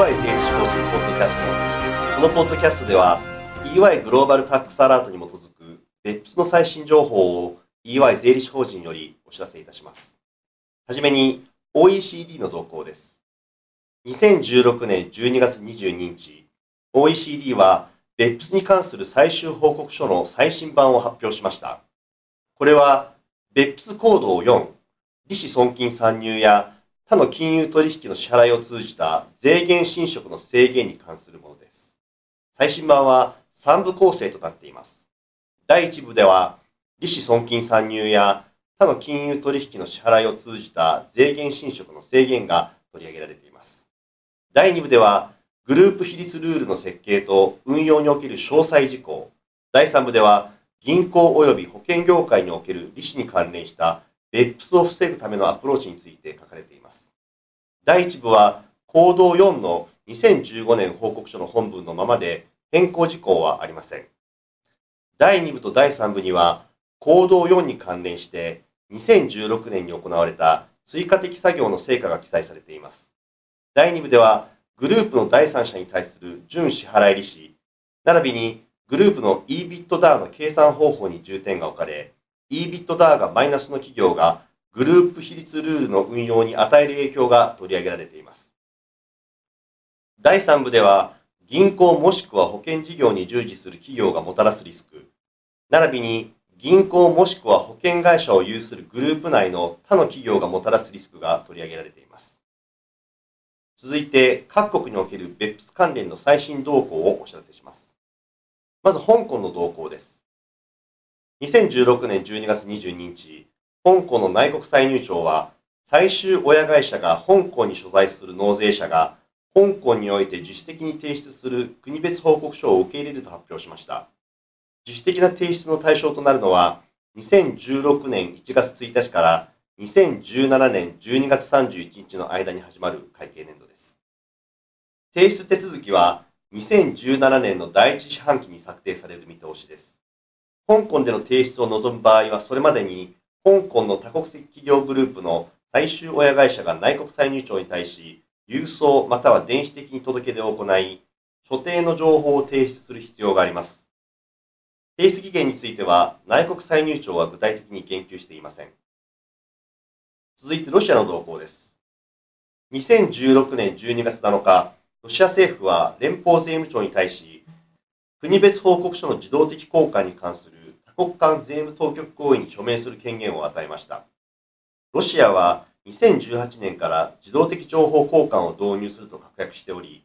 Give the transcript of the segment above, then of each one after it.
税理士法人ポッドキャストこのポッドキャストでは EY グローバルタックスアラートに基づく別府の最新情報を EY 税理士法人よりお知らせいたします。はじめに OECD の動向です。2016年12月22日 OECD は別府に関する最終報告書の最新版を発表しました。これは別府行動4利子損金参入や他の金融取引の支払いを通じた税源侵食の制限に関するものです。最新版は3部構成となっています。第1部では、利子損金参入や他の金融取引の支払いを通じた税源侵食の制限が取り上げられています。第2部では、グループ比率ルールの設計と運用における詳細事項。第3部では、銀行及び保険業界における利子に関連した別府を防ぐためのアプローチについて書かれています。第1部は、行動4の2015年報告書の本文のままで変更事項はありません。第2部と第3部には、行動4に関連して2016年に行われた追加的作業の成果が記載されています。第2部では、グループの第三者に対する準支払い利子、並びにグループの EBITDA の計算方法に重点が置かれ、EBITDA がマイナスの企業がグループ比率ルールの運用に与える影響が取り上げられています。第3部では、銀行もしくは保険事業に従事する企業がもたらすリスク、並びに銀行もしくは保険会社を有するグループ内の他の企業がもたらすリスクが取り上げられています。続いて、各国における BEPS 関連の最新動向をお知らせします。まず、香港の動向です。2016年12月22日、香港の内国歳入庁は、最終親会社が香港に所在する納税者が、香港において自主的に提出する国別報告書を受け入れると発表しました。自主的な提出の対象となるのは、2016年1月1日から2017年12月31日の間に始まる会計年度です。提出手続きは2017年の第一四半期に策定される見通しです。香港での提出を望む場合は、それまでに香港の多国籍企業グループの最終親会社が内国歳入庁に対し、郵送または電子的に届け出を行い、所定の情報を提出する必要があります。提出期限については、内国歳入庁は具体的に言及していません。続いてロシアの動向です。2016年12月7日、ロシア政府は連邦税務庁に対し、国別報告書の自動的交換に関する国間税務当局合意に署名する権限を与えました。ロシアは2018年から自動的情報交換を導入すると確約しており、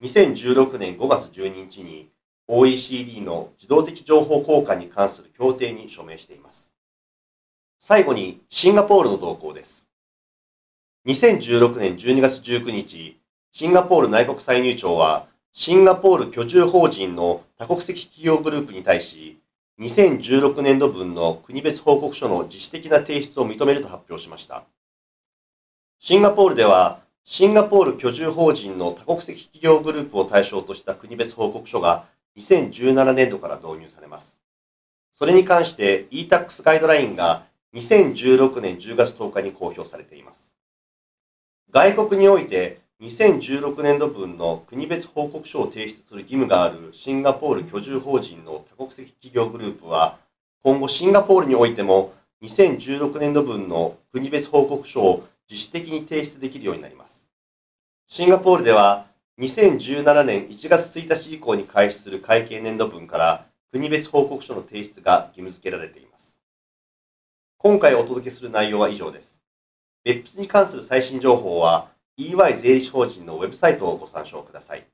2016年5月12日に OECD の自動的情報交換に関する協定に署名しています。最後にシンガポールの動向です。2016年12月19日、シンガポール内国歳入庁はシンガポール居住法人の多国籍企業グループに対し、2016年度分の国別報告書の自主的な提出を認めると発表しました。シンガポールでは、シンガポール居住法人の多国籍企業グループを対象とした国別報告書が2017年度から導入されます。それに関して e-tax ガイドラインが2016年10月10日に公表されています。外国において2016年度分の国別報告書を提出する義務があるシンガポール居住法人の多国籍企業グループは、今後シンガポールにおいても2016年度分の国別報告書を自主的に提出できるようになります。シンガポールでは2017年1月1日以降に開始する会計年度分から国別報告書の提出が義務付けられています。今回お届けする内容は以上です。別府に関する最新情報は EY 税理士法人のウェブサイトをご参照ください。